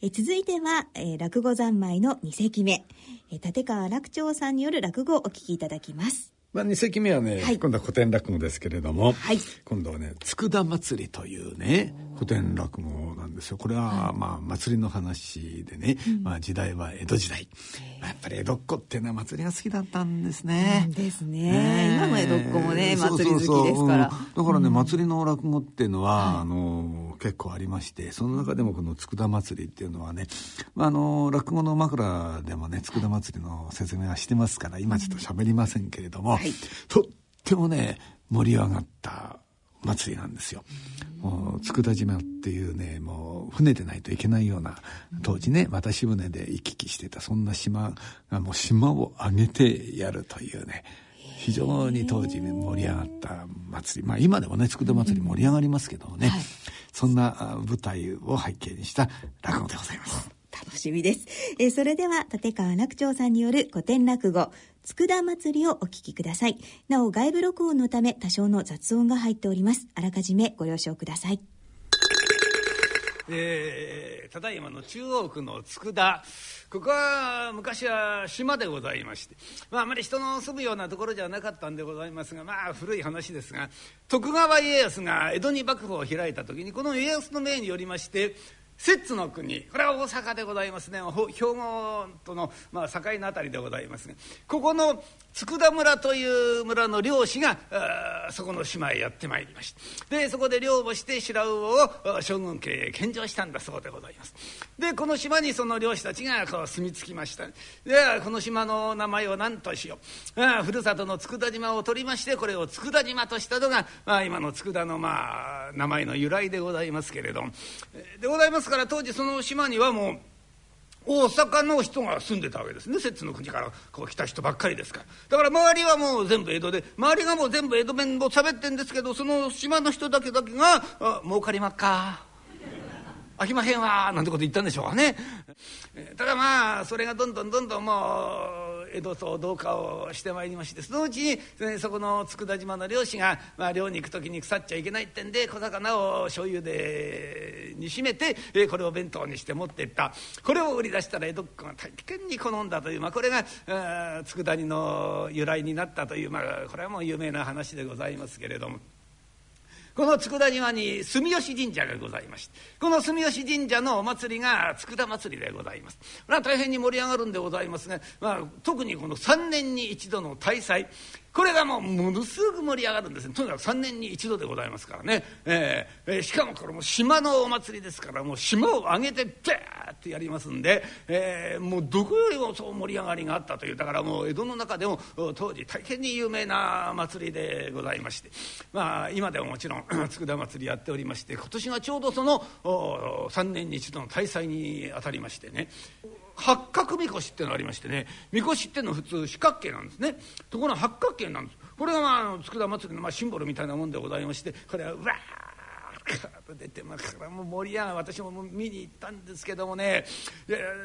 え続いては、えー、落語三昧の二席目、え、立川楽長さんによる落語をお聞きいただきます。まあ、2席目はね、はい、今度は古典落語ですけれども、はい、今度はね佃祭りというね古典落語なんですよ。これは、まあ祭りの話でね、うん、まあ、時代は江戸時代、やっぱり江戸っ子っていうのは祭りが好きだったんですね。ですね。今の江戸っ子もね祭り好きですから。だからね、祭りの落語っていうのは、あの結構ありましてその中でもこの佃祭りっていうのはね、まあ、あの落語の枕でもね佃祭りの説明はしてますから今ちょっと喋りませんけれども、はい、とってもね盛り上がった祭りなんですよ。もう佃島っていうねもう船でないといけないような当時ね渡し船で行き来してたそんな島がもう島を挙げてやるというね非常に当時盛り上がった祭りまあ今でもね佃祭り盛り上がりますけどね、はい、そんな舞台を背景にした落語でございます。楽しみです。えー、それでは、立川楽長さんによる古典落語、佃祭りをお聞きください。なお、外部録音のため多少の雑音が入っております。あらかじめご了承ください。えー、ただいまの中央区の佃ここは昔は島でございまして、まあ、あまり人の住むようなところじゃなかったんでございますがまあ古い話ですが徳川家康が江戸に幕府を開いた時にこの家康の命によりまして摂津の国。これは大阪でございますね。兵庫との、まあ、境の辺りでございますがここの佃村という村の漁師がそこの島へやってまいりましてでそこで漁をして白魚を将軍家へ献上したんだそうでございます。でこの島にその漁師たちがこう住み着きました。でこの島の名前を何としよう。ふるさとの佃島を取りましてこれを佃島としたのが、まあ、今の佃のまあ名前の由来でございますけれどでございますですから当時その島にはもう大阪の人が住んでたわけですね。摂津の国からこう来た人ばっかりですから。だから周りはもう全部江戸で周りがもう全部江戸弁を喋ってんですけどその島の人だけだけが「儲かりまっか」「飽きまへんわ」なんてこと言ったんでしょうかね。ただまあそれがどんどんどんどんもう江戸騒動化をしてまいりましてそのうちにそこの佃島の漁師が、まあ、漁に行く時に腐っちゃいけないってんで小魚を醤油でにしめてこれを弁当にして持っていったこれを売り出したら江戸っ子が大変に好んだという、まあ、これが佃煮の由来になったという、まあ、これはもう有名な話でございますけれども。この佃島に住吉神社がございましてこの住吉神社のお祭りが佃祭りでございます。これは大変に盛り上がるんでございますが、まあ、特にこの3年に一度の大祭これがもうものすごく盛り上がるんですね。とにかく3年に一度でございますからね、えーえー、しかもこれも島のお祭りですからもう島を挙げてビャーってやりますんで、えー、もうどこよりもそう盛り上がりがあったというだからもう江戸の中でも当時大変に有名な祭りでございましてまあ今でももちろん 佃祭りやっておりまして今年がちょうどその3年に一度の大祭にあたりましてね。八角みこしっていうのがありましてね。みこしっていうのは普通四角形なんですね。ところが八角形なんです。これがまあ佃祭りのまあシンボルみたいなもんでございましてこれはうわー出てますからもう盛り上がる。私も見に行ったんですけどもね。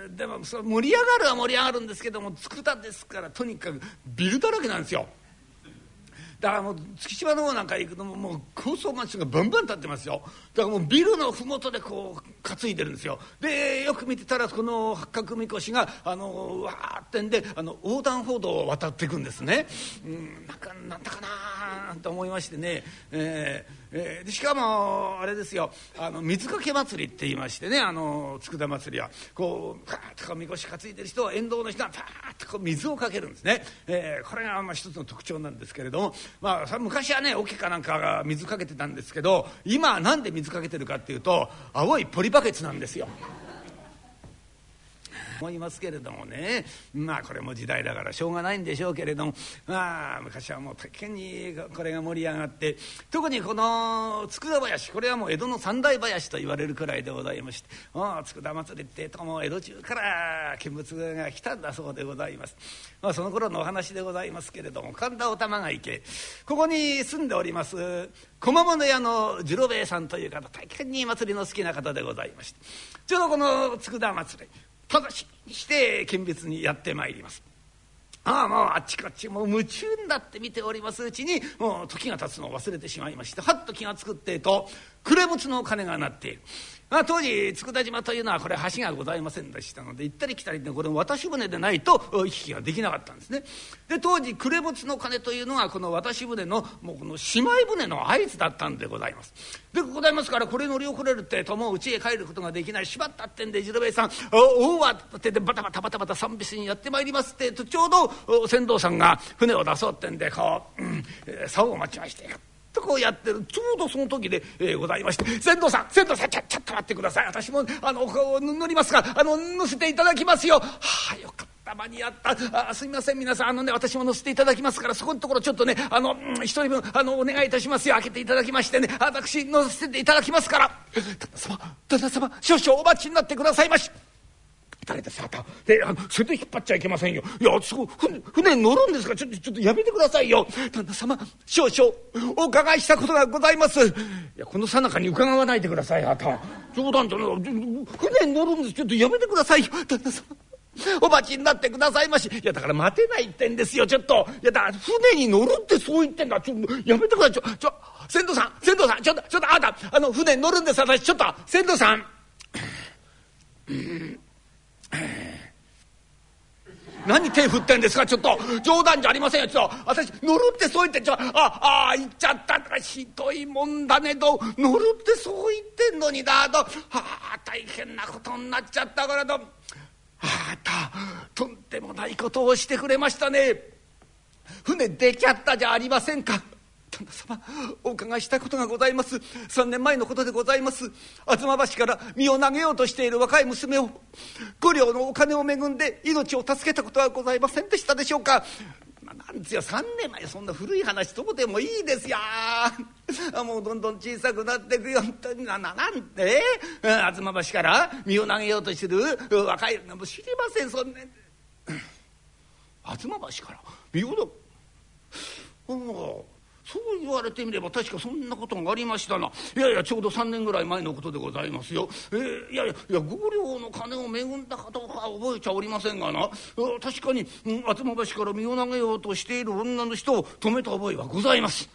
でもそ盛り上がるは盛り上がるんですけども佃ですからとにかくビルだらけなんですよ。だからもう月島の方なんか行くともう高層マンションがバンバン建ってますよ。だからもうビルの麓でこう担いでるんですよ。でよく見てたらこの八角みこしがあのわーってんであの横断歩道を渡っていくんですね、うん、なんかなんだかなと思いましてね、えーえー、しかもあれですよ。あの水かけ祭りって言いましてね。あの佃祭りは。こうパーッとみこし担いでる人は沿道の人がパーッとこう水をかけるんですね、えー、これがまあ一つの特徴なんですけれども、まあ、昔はね桶かなんかが水かけてたんですけど今なんで水かけてるかっていうと青いポリバケツなんですよ。思いますけれどもね。まあこれも時代だからしょうがないんでしょうけれども。まあ昔はもう大変にこれが盛り上がって。特にこの佃林これはもう江戸の三大林と言われるくらいでございまして。佃祭りってともう江戸中から見物が来たんだそうでございます。まあ、その頃のお話でございますけれども神田お玉が池。ここに住んでおります小物屋の次郎兵衛さんという方大変に祭りの好きな方でございまして。ちょうどこの佃祭り。ただしして見別にやってまいります。ああもうあっちこっちもう夢中になって見ておりますうちにもう時が経つのを忘れてしまいましてはっと気が付くってえと暮れ物の鐘が鳴っている。まあ、当時佃島というのはこれ橋がございませんでしたので行ったり来たりでこれ渡し船でないと行き来ができなかったんですね。で当時暮れ物の鐘というのがこの渡し船のもうこの姉妹船の合図だったんでございます。でございますからこれ乗り遅れるってともう家へ帰ることができないしまったってんで次郎兵衛さん「おおわ」ってでバタバタバタバタ三別にやってまいりますってとちょうど船頭さんが船を出そうってんでこう、うんえー、竿を待ちましてこうやってるちょうどその時で、えー、ございまして「船頭さん船頭さんちょちょっと待ってください。私もあの乗りますからあの乗せていただきますよ」はあよかった。間に合った。あすみません。皆さんあのね私も乗せていただきますからそこのところちょっとねあの一人分あのお願いいたしますよ。開けていただきましてね。私乗せていただきますから。旦那様旦那様少々お待ちになってくださいまし。誰ですあたであのそれで引っ張っちゃいけませんよいやすご船に乗るんですか？らちょっとちょっとやめてくださいよ旦那様少々お伺いしたことがございますいやこの最中に伺わないでくださいあた冗談じゃない船に乗るんですちょっとやめてくださいよ旦那様お待ちになってくださいまし。いや、だから待てないってんですよ、ちょっと。いや、だから船に乗るってそう言ってんだ。ちょ、やめてください。ちょ、ちょ、船頭さん、船頭さん、ちょっと、ちょっと、あなた、あの、船に乗るんです、私。ちょっと、船頭さん。うん。何手振ってんですか？ちょっと冗談じゃありませんよ。ちょっと私乗るってそう言ってちょああ行っちゃった。とかひどいもんだねと。乗るってそう言ってんのにだと。あ大変なことになっちゃったからと。あたとんでもないことをしてくれましたね。船出ちゃったじゃありませんか。旦那様お伺いしたことがございます。3年前のことでございます。吾妻橋から身を投げようとしている若い娘を五両のお金を恵んで命を助けたことはございませんでしたでしょうか。なんですよ3年前そんな古い話どうでもいいですよ。もうどんどん小さくなっていくよ。本当にななんて？吾妻橋から身を投げようとしてる若いもう知りませんそんな。吾妻橋から身を投そう言われてみれば確かそんなことがありましたないやいやちょうど3年ぐらい前のことでございますよ。えー、いやいやいや五両の金を恵んだかどうかは覚えちゃおりませんがな確かに吾妻橋から身を投げようとしている女の人を止めた覚えはございます。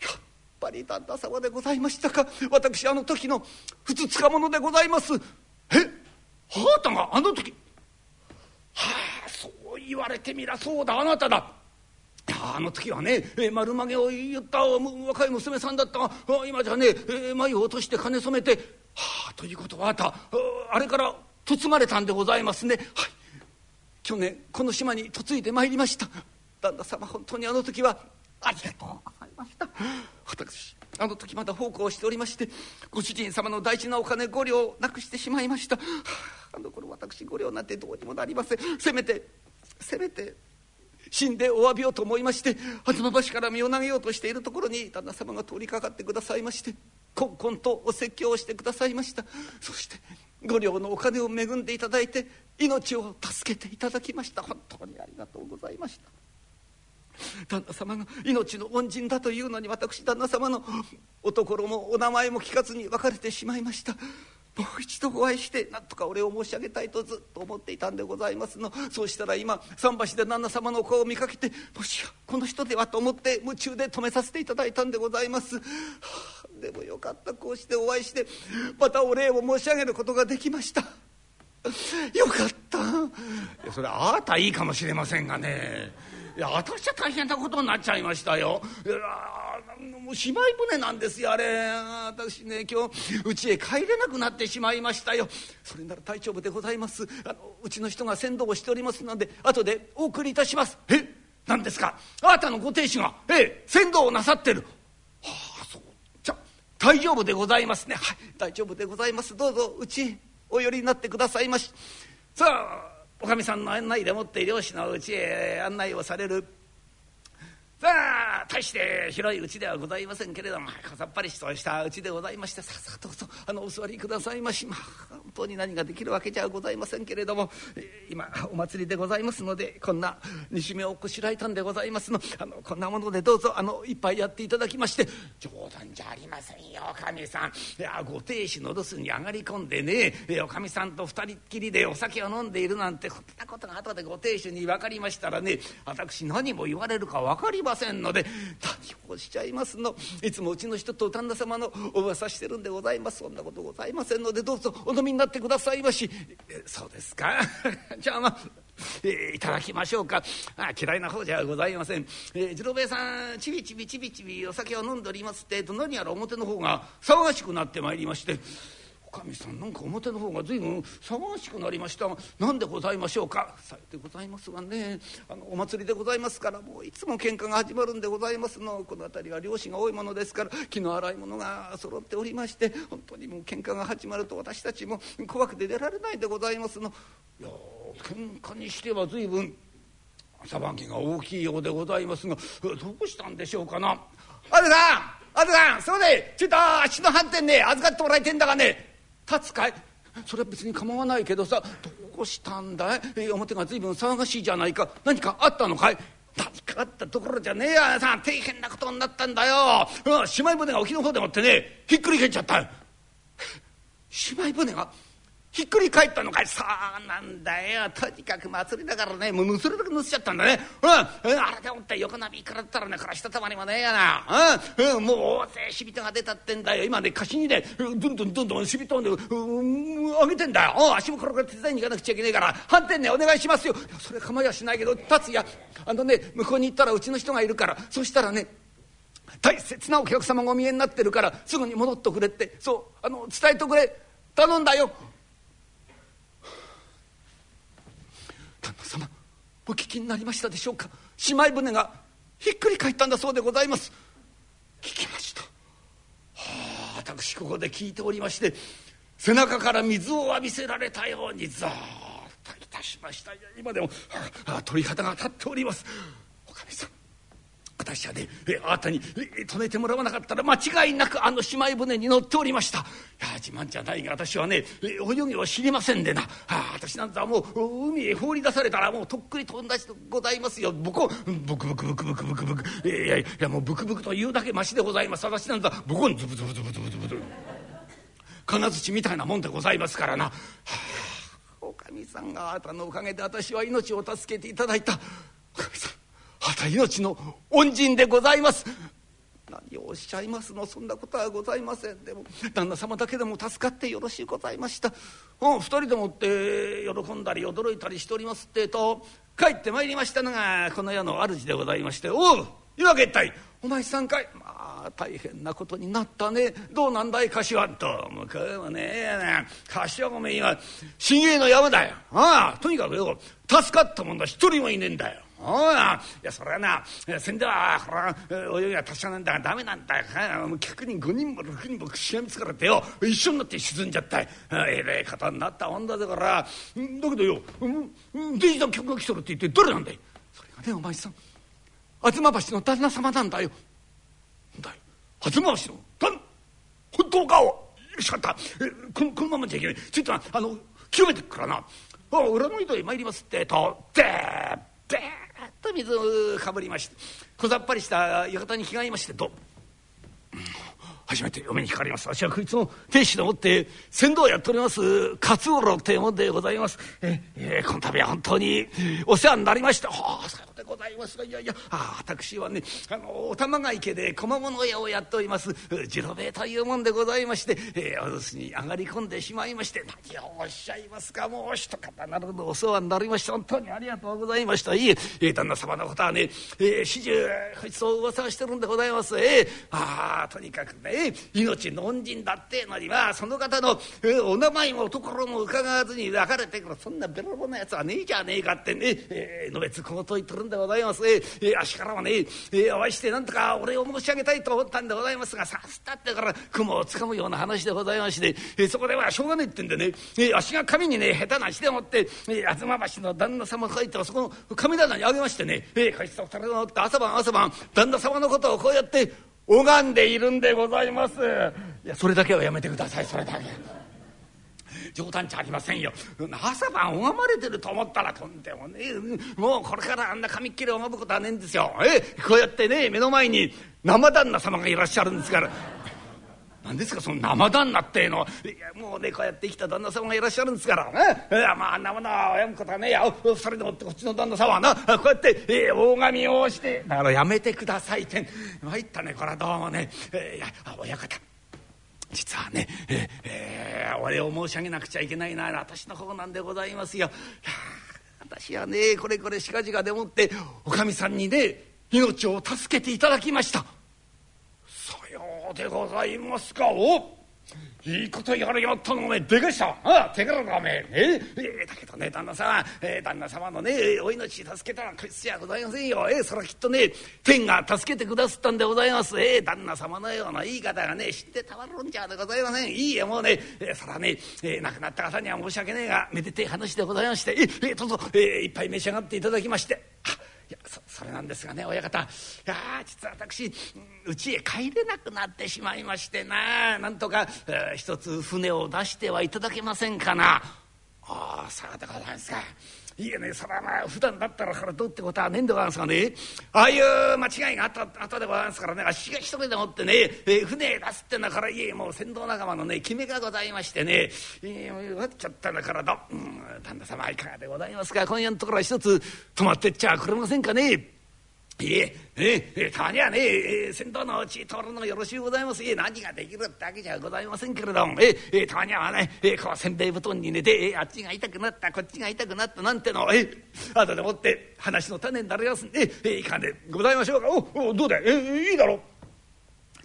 やっぱり旦那様でございましたか私あの時のふつつか者でございます。え？あなたがあの時？はあそう言われてみらそうだあなただ。あの時はね、え、丸曲げを言った若い娘さんだったが今じゃね、え、眉を落として金染めて。はあということはあった。あれから嫁がれたんでございますね。はい。去年この島に嫁いでまいりました。旦那様本当にあの時はありがとうございました。私あの時まだ奉公しておりましてご主人様の大事なお金5両なくしてしまいました、あ、の頃私5両なんてどうにもなりません。せめてせめて死んでお詫びをと思いまして吾妻橋から身を投げようとしているところに旦那様が通りかかってくださいましてこんこんとお説教をしてくださいました。そして五両のお金を恵んでいただいて命を助けていただきました。本当にありがとうございました。旦那様が命の恩人だというのに私旦那様のおところもお名前も聞かずに別れてしまいました。もう一度お会いして何とかお礼を申し上げたいとずっと思っていたんでございますのそうしたら今桟橋で旦那様のお顔を見かけてもしやこの人ではと思って夢中で止めさせていただいたんでございます。はあ、でもよかったこうしてお会いしてまたお礼を申し上げることができました。よかったいやそれあなたいいかもしれませんがねいや私は大変なことになっちゃいましたよ。いやもう姉妹船なんですよあれ。私ね今日家へ帰れなくなってしまいましたよ。それなら大丈夫でございます。あのうちの人が先導をしておりますので後でお送りいたします。え？何ですか？あなたのご亭主が。ええ？先導をなさってる。はあそう。じゃ大丈夫でございますね。はい大丈夫でございます。どうぞうちお寄りになってくださいまし。さあおかみさんの案内でもって漁師のうちへ案内をされる。さあ大して広いうちではございませんけれどもさっぱりとしたうちでございましてさあさあどうぞあのお座りくださいましまあ本当に何ができるわけじゃございませんけれども、今お祭りでございますのでこんな西目をこしらえたんでございますのあのこんなものでどうぞあの一杯やっていただきまして冗談じゃありませんよおかみさん。いやご亭主の留守に上がり込んでねおかみさんと二人っきりでお酒を飲んでいるなんてこんなことが後でご亭主に分かりましたらね私何も言われるか分かりません。ませんので何をおっしゃいますの。いつもうちの人と旦那様のお噂してるんでございます。そんなことございませんのでどうぞお飲みになってくださいまし。そうですか？じゃあまあえー、いただきましょうか。あ嫌いな方じゃございません、えー、次郎兵衛さんちびちびちびちびお酒を飲んでおりますってと何やら表の方が騒がしくなってまいりまして。おかみさんなんか表の方が随分騒がしくなりました。が何でございましょうか。さようでございますがね。あのお祭りでございますからもういつも喧嘩が始まるんでございますの。この辺りは漁師が多いものですから気の荒いものが揃っておりまして本当にもう喧嘩が始まると私たちも怖くて出られないでございますの。いや喧嘩にしては随分騒ぎが大きいようでございますがどうしたんでしょうかな。あるさんあるさんそうでちょっと足の反転ね預かってもらいてんだがね。立つかい？それは別に構わないけどさどうしたんだい、え表が随分騒がしいじゃないか。何かあったのかい？何かあったところじゃねえやさ大変なことになったんだよ、うん、しまい船が沖の方でもってねひっくり返っちゃった。姉妹船がひっくり返ったのかい。そうなんだよ。とにかく祭りだからね。もうぬすれだけぬすちゃったんだね。うん。あれでもって横波からったらねからしたたまりもねえやな。うん、もう大勢しびとが出たってんだよ。今ね貸しにねどんどんどんどんしびとんで、うん、上げてんだよ。うん。足もこれから手伝いに行かなくちゃいけねえから。反転ねお願いしますよ。それ構いやしないけど達也。あのね向こうに行ったらうちの人がいるから。そしたらね大切なお客様がお見えになってるからすぐに戻ってくれって。そう。あの伝えてくれ。頼んだよ。旦那様お聞きになりましたでしょうか？姉妹船がひっくり返ったんだそうでございます。聞きました。はあ私ここで聞いておりまして背中から水を浴びせられたようにザーッといたしました。今でも、はあ、鳥肌が立っております。おかみさん私はねあなたに止めてもらわなかったら間違いなくあの姉妹船に乗っておりました。いや自慢じゃないが私はね泳ぎを知りませんでな、はあ、私なんざもう海へ放り出されたらもうとっくに飛んだしでございますよ。僕をブクブクブクブクブクブク。いやいやもうブクブクというだけましでございます。私なんざ僕をズブズブズブズブズブズ金槌みたいなもんでございますからな、はあ、おかみさんがあなたのおかげで私は命を助けていただいた。おかみさん。あた命の恩人でございます。何をおっしゃいますの？そんなことはございません。でも旦那様だけでも助かってよろしいございました。うん二人でもって喜んだり驚いたりしておりますってと帰ってまいりましたのがこの世の主でございまして「おう岩家一体お前さんかい」まあ大変なことになったね。どうなんだい柏と。向こうもね柏ごめん今新芸の山だよ。ああとにかくよ。助かったもんだ。一人もいねえんだよ。おいやそれはなせんではこれは泳ぎは達者なんだ。がダメなんだ。客人5人も6人もしがみつからってよ。一緒になって沈んじゃった。えれえ方になったもんだから。だけどよデジタル客が来とるって言ってどれなんだい?それがねお前さん吾妻橋の旦那様なんだよ。だよ吾妻橋の旦本当か?よしかった。このこのままじゃいけない。ちょっとあの清めてくからな。裏の井戸へ参りますって。とでべー。っと水をかぶりまして小ざっぱりした浴衣に着替えましてと。初めて嫁にかかります。私はこいつの亭主でもって船頭をやっております勝五郎というもんでございます。ええこの度は本当にお世話になりました。はあでございます。がいやいや私はねあのお玉ヶ池で小物屋をやっております次郎兵衛というもんでございまして、えー、お留守に上がり込んでしまいまして何をおっしゃいますかもう一方なるほどお世話になりまして本当にありがとうございました。いええ、旦那様のことはね、えー、始終こいつを噂はしてるんでございます。えー、ああとにかくね命の恩人だってのにまあその方の、えお名前もところも伺わずに別れてくるそんなべらぼなやつはねえじゃねえかってね、えー、のべつこうと言ってるんでございます。えー、あしからはね、えー、お会いしてなんとかお礼を申し上げたいと思ったんでございますがさすったってから雲をつかむような話でございまして、えー、そこではしょうがねえってんでね、えー、足が神にね下手な足でもって、えー、東橋の旦那様書いてそこの神棚にあげましてね、えー、こいつと二人のって朝晩朝晩旦那様のことをこうやって拝んでいるんでございますいやそれだけはやめてくださいそれだけ冗談じゃありませんよ。朝晩拝まれてると思ったらとんでもねえ。もうこれからあんな紙っきり拝むことはねえんですよ。えこうやってね目の前に生旦那様がいらっしゃるんですから。何ですかその生旦那ってえの。いやもうねこうやって生きた旦那様がいらっしゃるんですから。ねいやまあ生な親子だねや二人でもってこっちの旦那様はな。こうやって、えー、大神をして。だからやめてくださいって参ったねこれはどうもね、えー、いや親方。実はね、ええー、お礼を申し上げなくちゃいけないな私の方なんでございますよ。私はねこれこれしかじかでもっておかみさんにね命を助けていただきました。さようでございますかおいいことやるよとのおめでかしたああ手柄だおめえええだけどね旦那様、えー、旦那様のねお命助けたらこいつじゃございませんよ。えー、それはきっとね天が助けてくださったんでございます。えー、旦那様のようないい方がね知ってたまるんじゃでございません。いいえもうね、えー、それはね、えー、亡くなった方には申し訳ねえがめでてえ話でございまして。えー、え、どうぞ、えー、一杯召し上がっていただきまして。あいやそそれなんですがね親方いや実は私うちへ帰れなくなってしまいましてななんとか、えー、一つ船を出してはいただけませんかな。ああそうでございますか。いえねそれはまあ普段だったらからどうってことはねえんでございますがね。ああいう間違いがあった後でございますからね。あっしが一人でもってね、えー、船出すってんだからいえもう船頭仲間のね決めがございましてね。えー、終わっちゃったんだからど、うん、旦那様いかがでございますか。今夜のところは一つ泊まってっちゃくれませんかね。えええたまにはね、え先頭のうち通るのよろしゅうございます。え何ができるってわけじゃございませんけれども。ええたまにはねえこうせんべい布団に寝てえあっちが痛くなったこっちが痛くなったなんての。え後でもって話の種になりますんでえいかんでございましょうか。おおどうだい？えいいだろう。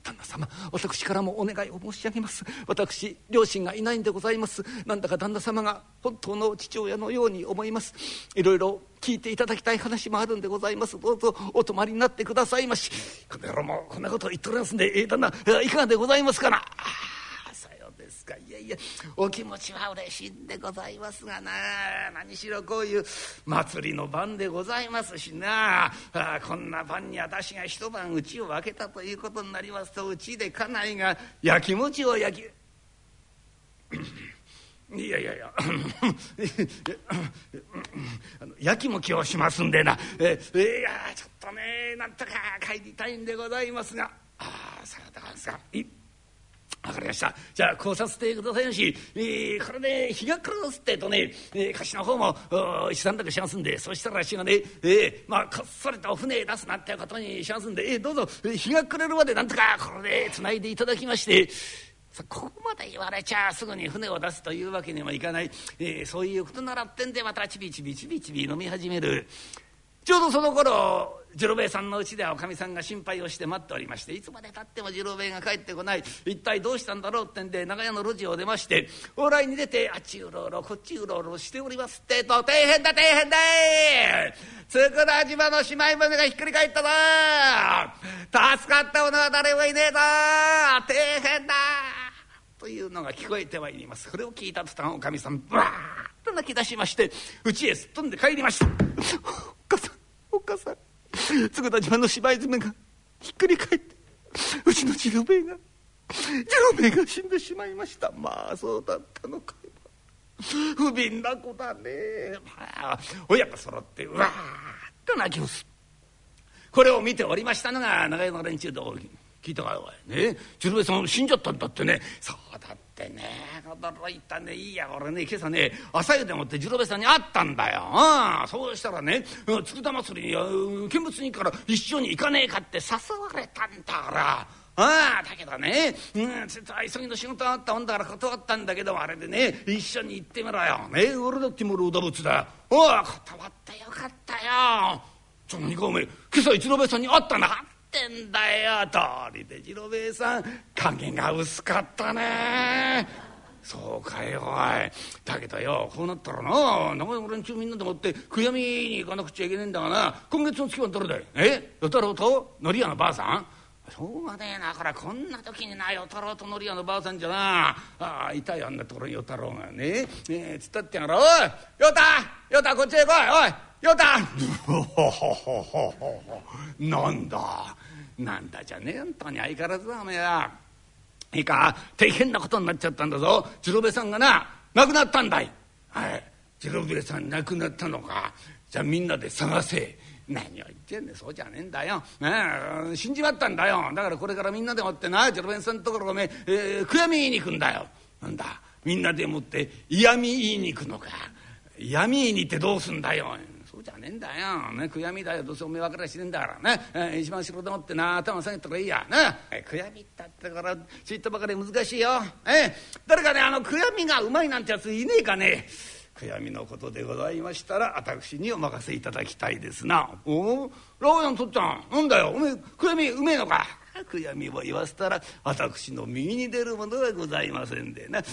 旦那様私からもお願いを申し上げます。私両親がいないんでございます。なんだか旦那様が本当の父親のように思います。いろいろ聞いていただきたい話もあるんでございます。どうぞお泊まりになってくださいまし。この野郎もこんなこと言っておりますんで、えー、旦那いかがでございますかな。ですか？いやいやお気持ちは嬉しいんでございますがな。何しろこういう祭りの晩でございますしな。あこんな晩に私が一晩家を空けたということになりますとうちで家内がやきもちを焼き いやいやいや あのやきもきをしますんでな。えいやちょっとねなんとか帰りたいんでございますが。ああさようでございますか。分かりました。じゃあこうさせてくださいまし、えー、これで日が暮らすってとね、えー、貸しの方も一段落しますんでそしたらあっしがね、えー、まあこっそりと船出すなんてことにしますんで、えー、どうぞ日が暮れるまでなんとかこれでつないでいただきましてここまで言われちゃすぐに船を出すというわけにもいかない、えー、そういうことならってんでまたちびちびちびちび飲み始める。ちょうどその頃次郎兵衛さんのうちではおかみさんが心配をして待っておりましていつまでたっても次郎兵衛が帰ってこない。一体どうしたんだろうってんで長屋の路地を出まして往来に出てあっちうろうろこっちうろうろしておりますって。と大変だ大変だい。佃島の姉妹船がひっくり返ったぞ。助かった者は誰もいねえぞ。大変だ。というのが聞こえてまいります。これを聞いた途端おかみさんバーッと泣き出しまして家へすっ飛んで帰りました。お母さ。んお母さん佃島の芝居詰めがひっくり返ってうちの次郎兵衛が次郎兵衛が死んでしまいました。まあそうだったのか。不憫な子だね。まあ親子揃ってうわーっと泣きをす。これを見ておりましたのが長屋の連中で聞いたかおいね。次郎兵衛さん死んじゃったんだってね。そうだってね驚いたねいいや俺ね今朝ね朝湯でもって次郎兵衛さんに会ったんだよ、うん、そうしたらね佃祭りに見物人から一緒に行かねえかって誘われたんだから。ああだけどね、うん、ちょっと急ぎの仕事あったもんだから断ったんだけどあれでね一緒に行ってみろよ。ね俺だってもるうだぶつだ。おお断ってよかったよ。ちょ何かおめえ今朝一郎兵衛さんに会ったんだかってんだよ。通りで次郎兵衛さん影が薄かったね。そうかよおい。だけどよこうなったらな長屋の連中みんなでもって悔やみに行かなくちゃいけねえんだがな。今月の月はどれだい？え？与太郎と？のり屋のばあさん？しょうがねえなこれこんな時にな与太郎とのり屋のばあさんじゃな。ああいたよあんなところに与太郎がね。えー、つったってやろおい与太与太こっちへ来いおい。与太。なんだ？なんだじゃねえんとに相変わらずだおめえは。いいか大変なことになっちゃったんだぞ。次郎兵衛さんがな亡くなったんだい。はい。次郎兵衛さん亡くなったのか。じゃあみんなで探せ。何を言ってんねそうじゃねえんだよ、ね、死んじまったんだよ。だからこれからみんなでもってなジェロベンさんのところごめん、えー、悔やみ言いに行くんだよ。なんだみんなでもって嫌み言いに行くのか。嫌み言いに行ってどうすんだよ。じゃねえんだよ、ね、悔やみだよ。どうせおめえ分からしねえんだからね、えー、一番白でもってな。頭下げたらいいや。ね、えー、悔やみったってからちっとばかり難しいよ、えー、誰かねあの悔やみがうまいなんてやついねえかね。悔やみのことでございましたら私にお任せいただきたいですな。おラオヤンとっちゃんなんだよ。おめえ悔やみうめえのか？悔やみを言わせたら私の右に出るものはございませんでな。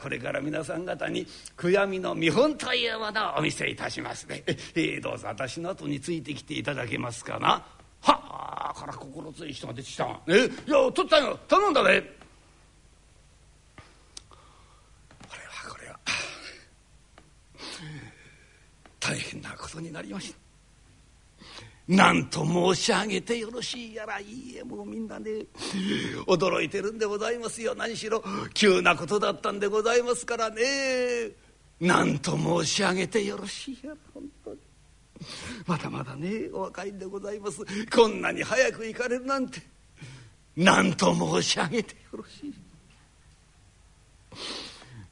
これから皆さん方に悔やみの見本というものをお見せいたしますね、えー、どうぞ私の後についてきていただけますかな。はあから心強い人が出てきた。えいやとっちゃんよ。頼んだね大変なことになりました。何と申し上げてよろしいやらいいえもうみんなね驚いてるんでございますよ。何しろ急なことだったんでございますからね。何と申し上げてよろしいやら本当に。まだまだねお若いんでございます。こんなに早く行かれるなんて。何と申し上げてよろしい。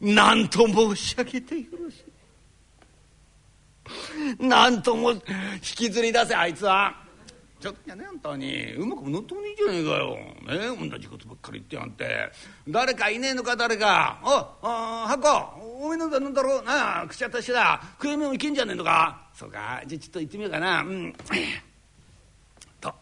何と申し上げてよろしい。なんとも引きずり出せあいつは。ちょっとやねあんたに。うまく乗ってもねえじゃねえかよ。ねえ同じことばっかり言ってやんて。誰かいねえのか誰か。おあ箱。おめえなんだなんだろう。なあ口当たしだ食い目もいけんじゃねえのか。そうか。じゃあちょっと行ってみようかな。うん。と。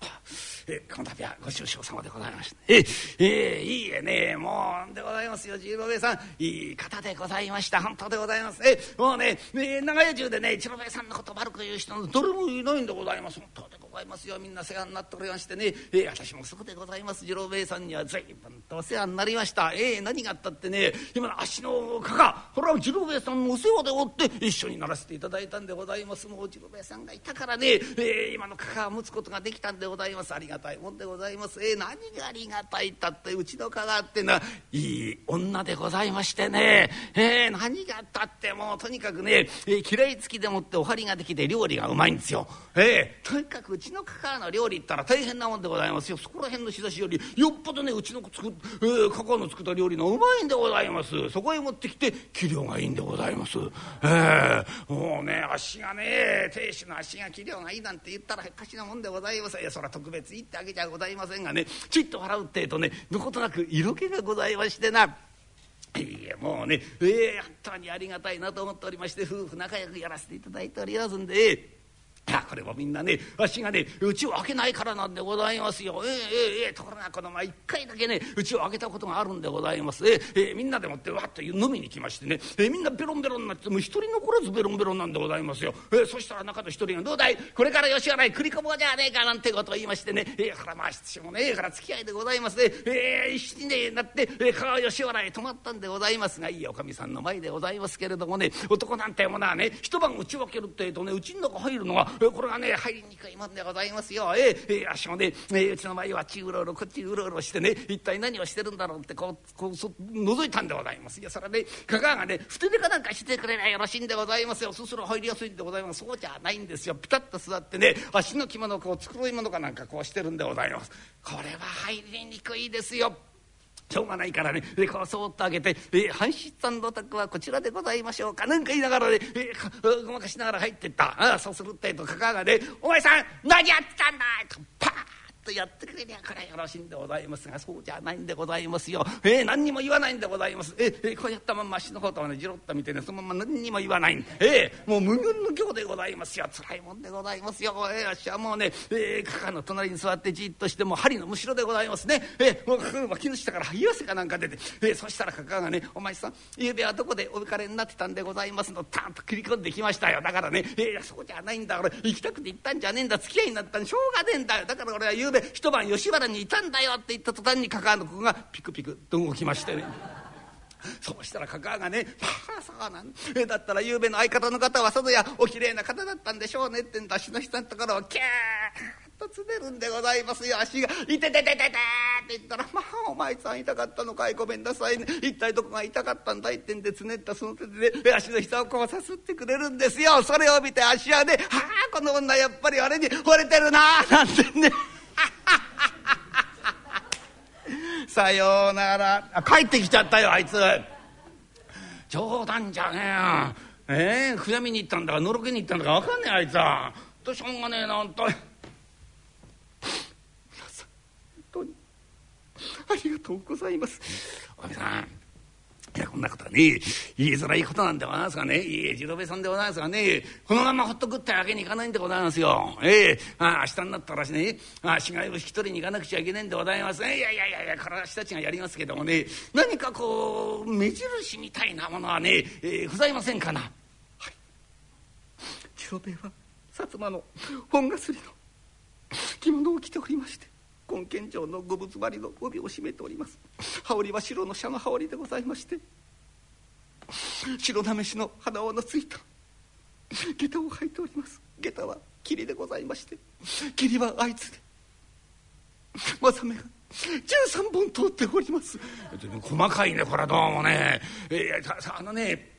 えこの度はご愁傷様でございました。ええいいえねもうでございますよ。十郎兵衛さんいい方でございました。本当でございます。えもうねね長屋中でね一郎兵衛さんのこと悪く言う人のどれもいないんでございます。本当ございますよ。みんな世話になっておりましてね、え私もそうでございます。次郎兵衛さんには随分とお世話になりました。え何があったってね。今の足のかかこれは次郎兵衛さんのお世話でおって一緒にならせていただいたんでございます。もう次郎兵衛さんがいたからね、え今のかかを持つことができたんでございます。ありがたいもんでございます。えー、何がありがたいったってうちのかがってないい女でございましてね、えー、何があったってもうとにかくね、えー、嫌い付きでもってお張りができて料理がうまいんですよ。えー、とにかくちのかかの料理ったら大変なもんでございますよ。そこら辺の仕出しよりよっぽどねうちの作、えー、かかの作った料理のうまいんでございます。そこへ持ってきて器量がいいんでございます。えー、もうね足がね亭主の足が器量がいいなんて言ったらへっかしなもんでございます。いやそら特別言ってあげちゃございませんがねちっと笑うってえとねどことなく色気がございましてな。いえもうねええー、本当にありがたいなと思っておりまして夫婦仲良くやらせていただいておりますんで。いやこれもみんなねわしがねうちを開けないからなんでございますよ。えええええところがこの前一回だけねうちを開けたことがあるんでございます。えええみんなでもってわっと飲みに来ましてね、えみんなベロンベロンになってもう一人残らずベロンベロンなんでございますよ。えそしたら中の一人が「どうだいこれから吉原へ繰り込もうじゃねえか」なんてことを言いましてね「え腹回しもねえから付き合いでございますね。えー、一緒にねなってえ川吉原へ泊まったんでございますがいいおかみさんの前でございますけれどもね男なんてものはね一晩打ち分けるってえとねうちの中入るのがこれがね入りにくいもんでございますよ。えー、えー、足もね、えー、うちの前はあっちうろうろこっちうろうろしてね一体何をしてるんだろうってこうこうそ覗いたんでございます。いやそれねかかがねふて寝かなんかしてくれりゃよろしいんでございますよ。すする入りやすいんでございます。そうじゃないんですよ。ピタッと座ってね足の着物をこう繕い物かなんかこうしてるんでございます。これは入りにくいですよ。しょうがないからねでこうそっと開けて「え、半七さんのお宅はこちらでございましょうか」なんか言いながらね、え、ごまかしながら入ってったあそうするってえとかかがね「お前さん何やってたんだ!」とパーッとやってくれりゃこれはよろしいんでございますがそうじゃないんでございますよ。えー、何にも言わないんでございます。えー、え、こうやったまんま足の方とねじろっと見てねそのまま何にも言わないえー、もう無言の行でございますよ辛いもんでございますよ。えー、あっしはもうね、えー、かかの隣に座ってじっとしても針のむしろでございますね。えー、もう脇の下から冷や汗かなんか出て、えー、そしたらかかがね「お前さんゆうべはどこでお別れになってたんでございますの」タンと切り込んできましたよだからね「えー、そうじゃないんだ俺行きたくて行ったんじゃねえんだ付き合いになったんしょうがねえんだよだから俺はゆうべ一晩吉原にいたんだよって言った途端にかかの子がピクピクと動きましてね。そうしたらかかがね「まあそうなんだったらゆうべの相方の方はさぞやおきれいな方だったんでしょうね」ってんだしの人のところをキャーッとつねるんでございますよ。足が「いててててて」って言ったら「まあお前さん痛かったのかい？ごめんなさいね。一体どこが痛かったんだい」ってんでつねったその手でね足の膝をこうさすってくれるんですよ。それを見て足はね「はあこの女やっぱり俺に惚れてるな」なんてね。さようなら。あ帰ってきちゃったよあいつ。冗談じゃねえよ。ええ悔やみに行ったんだかのろけに行ったんだか分かんねえあいつ。はとしょうがねえな本当に皆さん本当に。ありがとうございます。おかみさん。いやこんなことはね言いづらいことなんでございますがね。いえ次郎兵衛さんでございますがね。このままほっとくってわけにいかないんでございますよ。ええ。あ明日になったらしね。あ死骸を引き取りに行かなくちゃいけないんでございます。いやいやいやいやこれは私たちがやりますけどもね。何かこう目印みたいなものはね、えー、ございませんかな。はい。次郎兵衛は薩摩の本薬の着物を着ておりまして根見城の五仏張りの帯を締めております。羽織は白の紗の羽織でございまして白なめしの鼻緒のついた下駄を履いております。下駄は霧でございまして霧はあいつで正目が13本通っております。細かいねこれはどうもね。えー、さあのね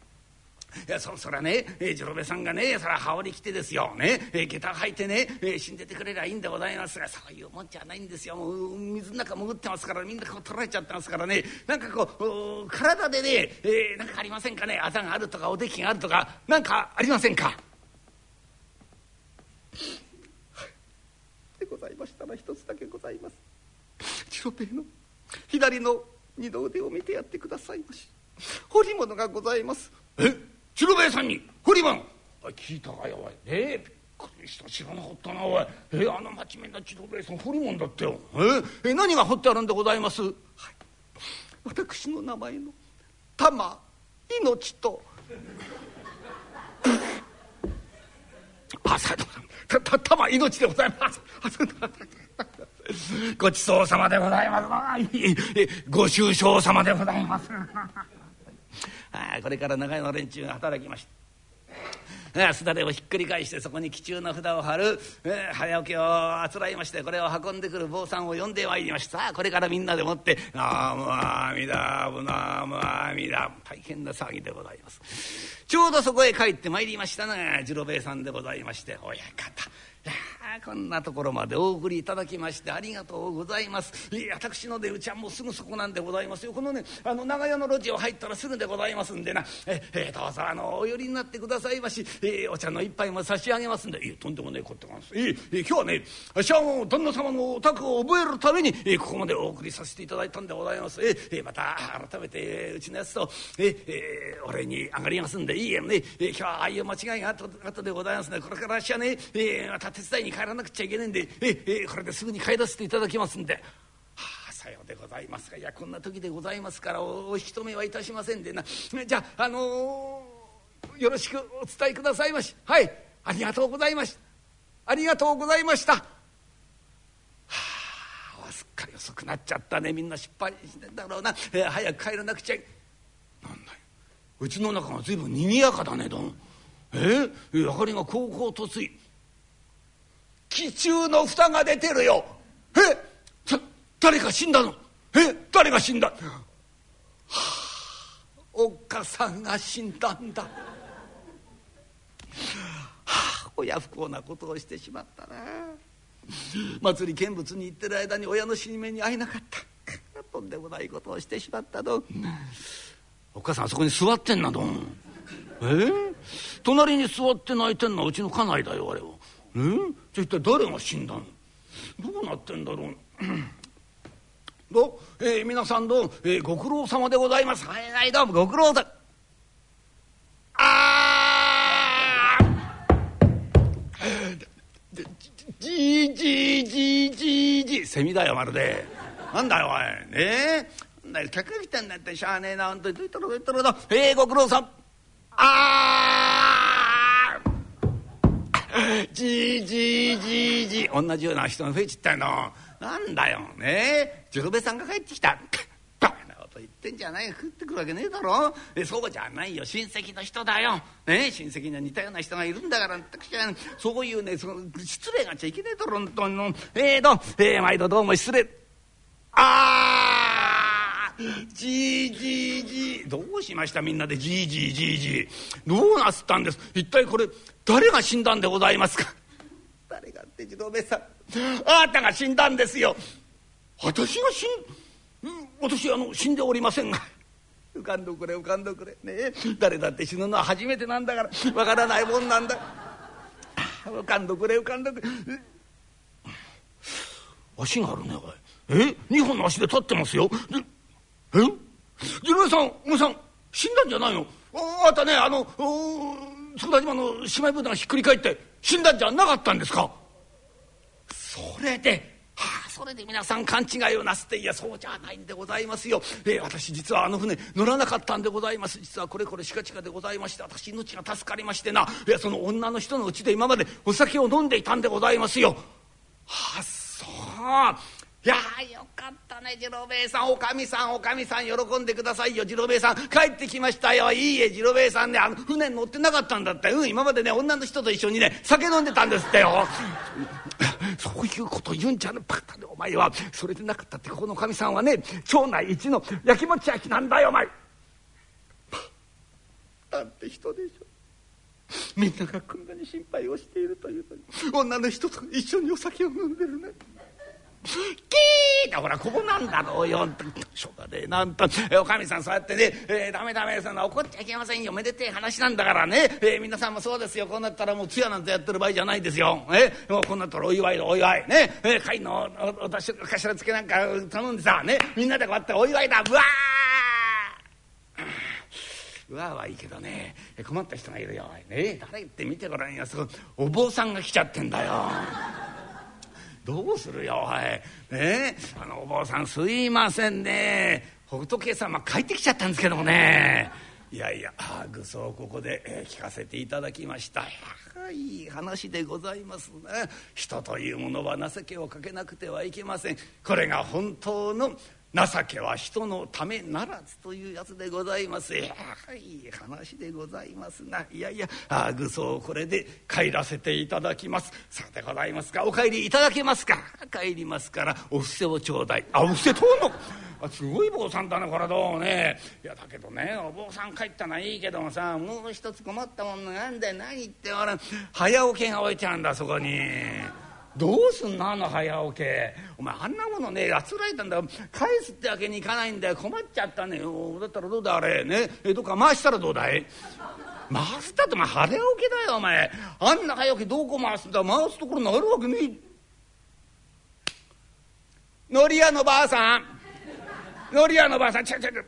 そそらね次郎兵衛さんがねそら羽織着てですよ。ねえ下駄履いてね、え死んでてくれりゃいいんでございますがそういうもんじゃないんですよ。もう水の中潜ってますからみんなこう取られちゃってますからね。なんかこう体でね、えー、なんかありませんかね？あざがあるとかおできがあるとかなんかありませんか？でございましたら一つだけございます。次郎兵衛の左の二の腕を見てやってくださいまし。彫り物がございます。え？次郎兵衛さんに彫り物聞いたかよおい。ええびっくりした。知らなかったなおい。えあの真面目な次郎兵衛さん彫り物だってよ。ええ何が彫ってあるんでございます？はい。私の名前の玉命と。あさたた玉命でございます。ごちそうさまでございます。ご愁傷様でございます。あこれから長屋の連中が働きましたすだれをひっくり返してそこに吉中の札を貼る、えー、早起きをあつらいましてこれを運んでくる坊さんを呼んでまいりました。これからみんなでもって「ナムアミダブナムアミダ」大変な騒ぎでございます。ちょうどそこへ帰ってまいりましたのが次郎兵衛さんでございまして「親方。こんなところまでお送りいただきましてありがとうございます。いや私の出うちはもうすぐそこなんでございますよ。このねあの長屋の路地を入ったらすぐでございますんでな。ええどうぞあのお寄りになってくださいまし、えお茶の一杯も差し上げますんで。いやとんでもねえことなんです。ええ今日はね私はもう旦那様のお宅を覚えるために、えここまでお送りさせていただいたんでございます。ええまた改めてうちのやつとええお礼に上がりますんで。いいえねえ今日はああいう間違いがあった後でございますね。これから私はね、えまた手伝いに帰らなくちゃいけないんでええこれですぐに帰らせていただきますんで。はあさようでございますか。いやこんな時でございますからおお引き止めはいたしませんで。なじゃああのー、よろしくお伝えくださいまし。はい。ありがとうございました。ありがとうございました。はあすっかり遅くなっちゃったね。みんな失敗してんだろうな、えー、早く帰らなくちゃいなんだよ。うちの中が随分にぎやかだねどん。えー、明かりがこうこうとつい。気中の蓋が出てるよ。え？誰か死んだの？え？誰が死んだ、はあ、おっかさんが死んだんだ、はあ、親不幸なことをしてしまったな。祭り見物に行ってる間に親の死に目に会えなかった。とんでもないことをしてしまったの。お母さんあそこに座ってんなどん。え？ー、隣に座って泣いてんのはうちの家内だよあれは。え？ー、じゃ一体誰が死んだの？どうなってんだろう？どう、えー、皆さんどう、えー、ご苦労様でございます。はいはいどうもご苦労だあじじじじじじセミだよまるで。なんだよおい。ねえなんだよ客が来たんだってしゃあねえなほんとに。どいたろどいたろだ？えー、ご苦労さん。あ ーじじじじ同じような人が増えちったよなんだよね。え十兵衛さんが帰ってきた。バカなこと言ってんじゃない。食ってくるわけねえだろ。えそうじゃないよ。親戚の人だよ、ね、親戚には似たような人がいるんだから私はそういうねその失礼がちゃいけねえだろ本当に。えーと、えー、毎度どうも失礼。ああじいじいじいどうしましたみんなでじいじいじいじいどうなすったんです？一体これ誰が死んだんでございますか？誰がって次郎兵衛さん。あなたが死んだんですよ。私が死ん、私あの死んでおりませんが。浮かんどくれ浮かんどくれ。ね誰だって死ぬのは初めてなんだから。わからないもんなんだ。浮かんどくれ浮かんどくれ。足があるねおい。え？二本の足で立ってますよえ？次郎さんお前さん死んだんじゃないの？ああたねあの佃島の姉妹部団ひっくり返って死んだんじゃなかったんですか？それではあ、それで皆さん勘違いをなすっていやそうじゃないんでございますよ、えー、私実はあの船乗らなかったんでございます。実はこれこれしかちかでございまして私命が助かりましてな。いやその女の人のうちで今までお酒を飲んでいたんでございますよ。はあそういやよかったね次郎兵衛さんおかみさんおかみさん喜んでくださいよ次郎兵衛さん帰ってきましたよいいえ次郎兵衛さんねあの船に乗ってなかったんだってうん今までね女の人と一緒にね酒飲んでたんですってよ。そういうこと言うんじゃねバカでお前はそれでなかったってここのおかみさんはね町内一のやきもち焼きなんだよお前。なんて人でしょみんながこんなに心配をしているというのに女の人と一緒にお酒を飲んでるね。キーってほらここなんだろうよ。しょうがねえ。なんとおかみさんそうやってね「えー、ダメダメそんな怒っちゃいけませんよ。めでてえ話なんだからね、えー、皆さんもそうですよ。こうなったらもう通夜なんてやってる場合じゃないですよ、えー、もうこうなったらお祝いだお祝い。ね、えー、会のお頭付けなんか頼んでさね。みんなでこうやってお祝いだ。うわうわはいいけどね。困った人がいるよ、ね、誰って見てごらんよ。そお坊さんが来ちゃってんだよ。どうするよおい。ね？あのお坊さんすいませんね。北斗さ様帰ってきちゃったんですけどもね。いやいや愚僧ここで、え、聞かせていただきました。いい話でございますね。人というものは情けをかけなくてはいけません。これが本当の情けは人のためならずというやつでございます。いやいい話でございますな。いやいやあ愚僧これで帰らせていただきます。さでございますか。お帰りいただけますか。帰りますからお布施をちょうだいあお布施とうの？あすごい坊さんだなこれどうね。いやだけどねお坊さん帰ったのはいいけどもさもう一つ困ったもんなんだよ。何言っておら早起きが置いてあるんだそこに。どうすんのあの早起き。お前あんなものねあつらえたんだ返すってわけにいかないんだよ。困っちゃったねだったらどうだあれ。ね。えどっか回したらどうだい?回すったってお前早起きだよお前。あんな早起きどこ回すんだ。回すところなるわけねえ。のり屋のばあさん。のり屋のばあさん。ちゃちゃちゃ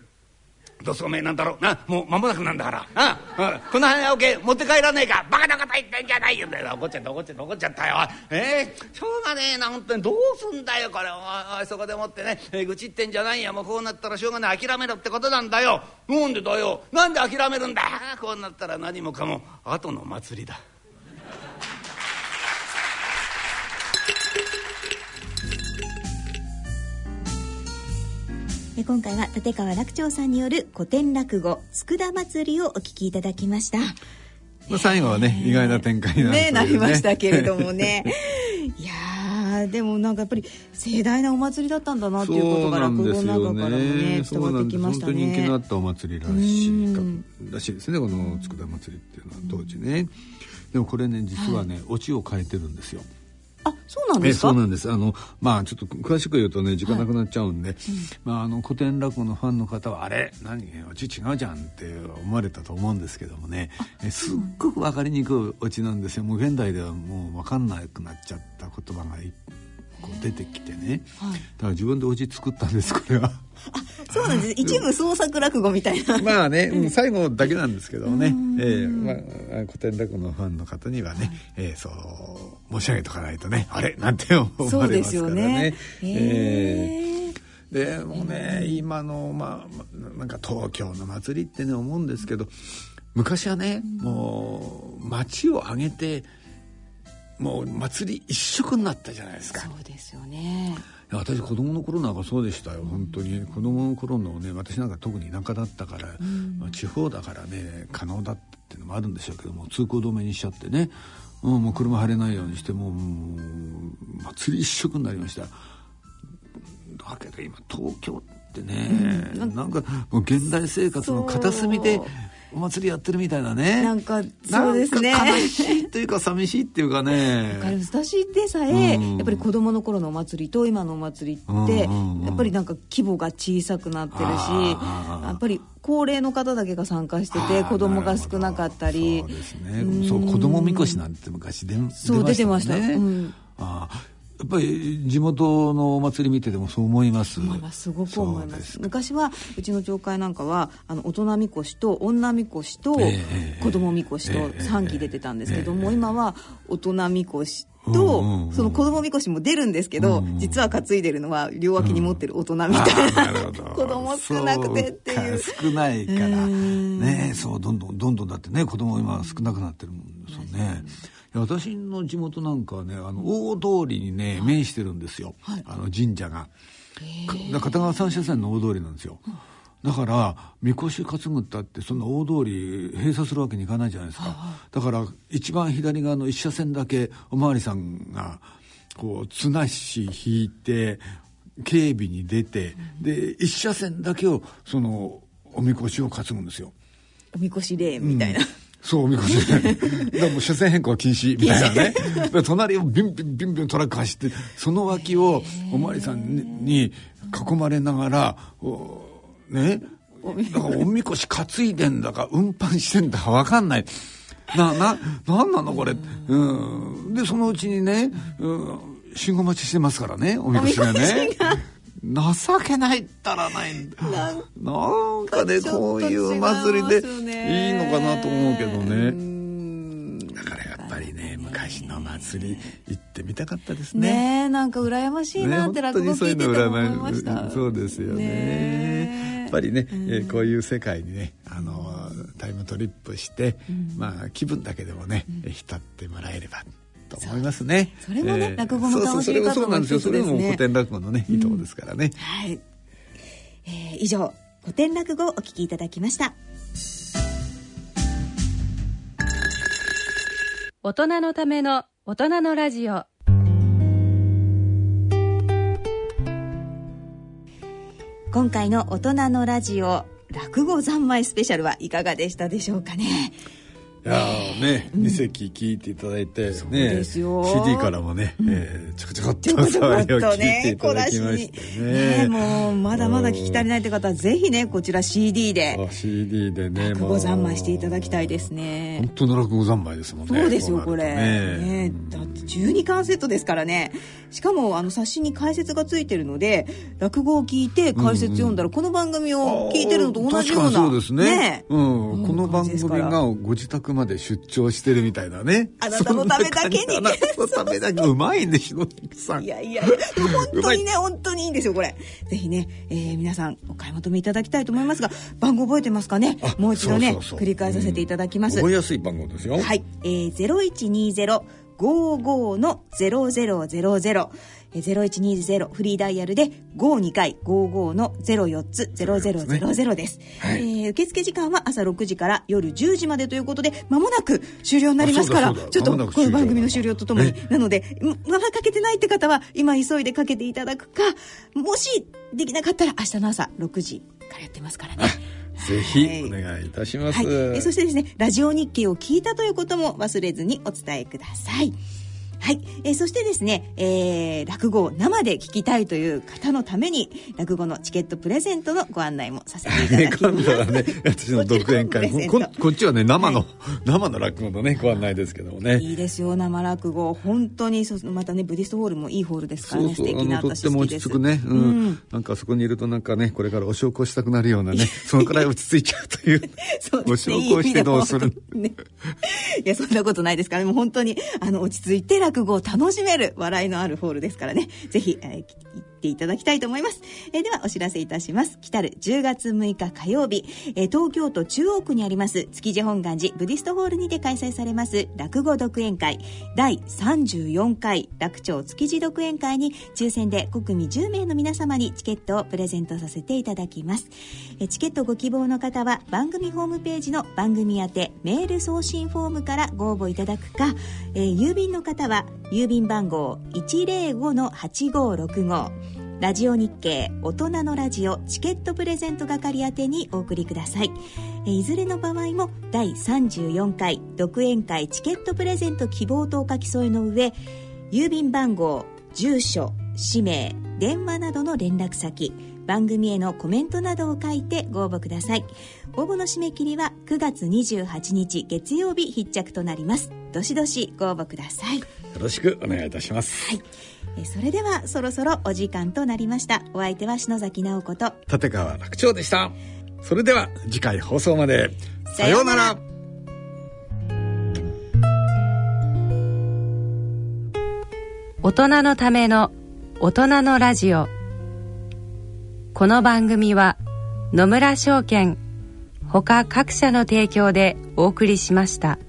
どうおめえなんだろう？な？もう間もなくなんだから。ああこの早起き持って帰らねえか。バカなこと言ってんじゃないよ怒っちゃった怒っちゃった怒っちゃったよ。えー、しょうがねえな本当にどうすんだよこれ。おいそこでもってね、えー、愚痴ってんじゃないやもうこうなったらしょうがない。諦めろってことなんだよ。なんでだよ？なんで諦めるんだ？こうなったら何もかも後の祭りだ。今回は立川楽長さんによる古典落語「佃祭り」をお聞きいただきました。まあ、最後はね、意外な展開になね、なりましたけれどもね。いやでもなんかやっぱり盛大なお祭りだったんだなっていうことが落語の中からもね伝わってきましたね。本当人気のあったお祭りらしいらしいですねこの佃祭りっていうのは当時ね。でもこれね実はね、はい、オチを変えてるんですよあそうなんですか？そうなんです。あのまあちょっと詳しく言うとね時間なくなっちゃうんで、はい。うん、まあ、あの古典落語のファンの方はあれ？何？オチ違うじゃんって思われたと思うんですけどもね。えすっごく分かりにくいオチなんですよ。もう現代ではもう分かんなくなっちゃった言葉がいっ出てきてね、はい、だから自分でおじ作ったんですこれは。あそうなんです。一部創作落語みたいな。まあね、うん、最後だけなんですけどね、えーまあ、古典落語のファンの方にはね、はい、えー、そう申し上げとかないとねあれ？なんて思われますからね。えー、え。ー、でもね今のまあなんか東京の祭りってね思うんですけど昔はねもう街を挙げてもう祭り一色になったじゃないですか。そうですよね。や私子供の頃なんかそうでしたよ。本当に。子供の頃のね私なんか特に田舎だったから、まあ、地方だからね可能だっていうのもあるんでしょうけども通行止めにしちゃってね、うん、もう車入れないようにしてもう祭り一色になりました。だけど今東京ってね、なんかもう現代生活の片隅でお祭りやってるみたいなね。なんかそうですね。悲しいというか寂しいっていうかね。私でさえ、うん。やっぱり子供の頃のお祭りと今のお祭りって、うんうんうんやっぱりなんか規模が小さくなってるしやっぱり高齢の方だけが参加してて子供が少なかったり。そうですね。そう子供みこしなんて昔でそう出てました。ねうん。あーやっぱり地元のお祭り見ててもそう思います。思います。すごく思います。す。昔はうちの町会なんかはあの大人みこしと女みこしとええ子供みこしとええ3期出てたんですけども、ええ今は大人みこしうんと、うんうん。その子供みこしも出るんですけど、うんうん。実は担いでるのは両脇に持ってる大人みたいな,、あーなるほど。子供少なくてっていう。少ないから。うん。ねそうどんどんどんどんだってね子供今少なくなってるもんですよね。私の地元なんかはねあの大通りにね面してるんですよ、あの神社が。か片側三車線の大通りなんですよ。だからみこし担ぐったってそんな大通り閉鎖するわけにいかないじゃないですか、だから一番左側の一車線だけおまわりさんがこう綱引引いて警備に出て、で一車線だけをそのおみこしを担ぐんですよ。おみこしレーンみたいな、そう、おみこし。だもう車線変更禁止みたいなね。隣をビンビンビンビントラック走って、その脇をおまわりさんに囲まれながら、おね、だからおみこし担いでんだか、運搬してんだかわかんない。な、な、なんなのこれ。うん。で、そのうちにね、うん、信号待ちしてますからね、おみこしがね。情けないったらないんだ。なんかね、こういう祭りで違いいいのかなと思うけどうね。ん。だからやっぱりね、昔の祭り行ってみたかったですね。ね。えなんか羨ましいなって落語聞いてて思いました、そうですよね。やっぱりね、えーこういう世界にねあのタイムトリップして、まあ気分だけでもね、えー浸ってもらえればと思いますねそれもね落語の楽しみ方のそれもそうなんですよそれも古典落語のねいいとこですからね、はい、えー以上古典落語をお聞きいただきました。大人のための大人のラジオ。今回の大人のラジオ落語三昧スペシャルはいかがでしたでしょうかね。いやーね、二席聞いていただいて、ね、ですよ。CD からもね、えーちょこちょこっと触りを聞いていただきましてね。ね。もうまだまだ聞き足りないって方はぜひねこちら CD で。あ CD でね、落語三昧していただきたいですね。本当の落語三昧ですもんね。そうですよこれね。ねだって12巻セットですからね。しかもあの冊子に解説がついてるので落語を聞いて解説読んだら、この番組を聞いてるのと同じようなそうですね。うん、うん。この番組がご自宅まで出張してるみたいなね。あなたのためだけにあなたのためだけ。うまいね、ひろゆきさん。いやいや。本当にね本当にいいんですよこれ。ぜひね、えー皆さんお買い求めいただきたいと思いますが番号覚えてますかね？あもう一度ねそうそうそう。繰り返させていただきます、覚えやすい番号ですよ。はい、えー、0120 55の0000えー0120フリーダイヤルで52回55の04つ0000です、はい。えー受付時間は朝6時から夜10時までということで間もなく終了になりますからちょっとこの番組の終了とともにえ？なのでままだかけてないって方は今急いでかけていただくかもしできなかったら明日の朝6時からやってますからね。ぜひお願いいたします。はい、えーそしてですねラジオ日経を聞いたということも忘れずにお伝えくださいはい、えーそしてですね、えー落語を生で聞きたいという方のために落語のチケットプレゼントのご案内もさせていたね、だきます。今度はね、私の独演会。ここっちはね、生の、はい。生の落語のね、ご案内ですけどもね。いいですよ生落語。本当にそうまたねブディストホールもいいホールですからね。素敵なとっても落ち着くね、うん。なんかそこにいるとなんかねこれからお焼香したくなるようなね そのくらい落ち着いちゃうというそうね。焼香してどうするいやそんなことないですから。もう本当にあの落ち着いて落語を楽しめる笑いのあるホールですからね。ぜひ、えー、行っていただきたいと思います、えー、ではお知らせいたします。来たる10月6日火曜日、えー、東京都中央区にあります築地本願寺ブディストホールにて開催されます落語独演会第34回楽町築地独演会に抽選で5組10名の皆様にチケットをプレゼントさせていただきます。えチケットご希望の方は番組ホームページの番組宛てメール送信フォームからご応募いただくか、え、郵便の方はは郵便番号105-8565ラジオ日経大人のラジオチケットプレゼント係宛てにお送りください。いずれの場合も第34回独演会チケットプレゼント希望とお書き添えの上郵便番号住所氏名電話などの連絡先番組へのコメントなどを書いてご応募ください。応募の締め切りは9月28日月曜日必着となります。どしどしご応募ください。よろしくお願いいたします。はい。それではそろそろお時間となりました。お相手は篠崎直子と立川楽長でした。それでは次回放送まで。さようなら。大人のための大人のラジオ。この番組は野村証券ほか各社の提供でお送りしました。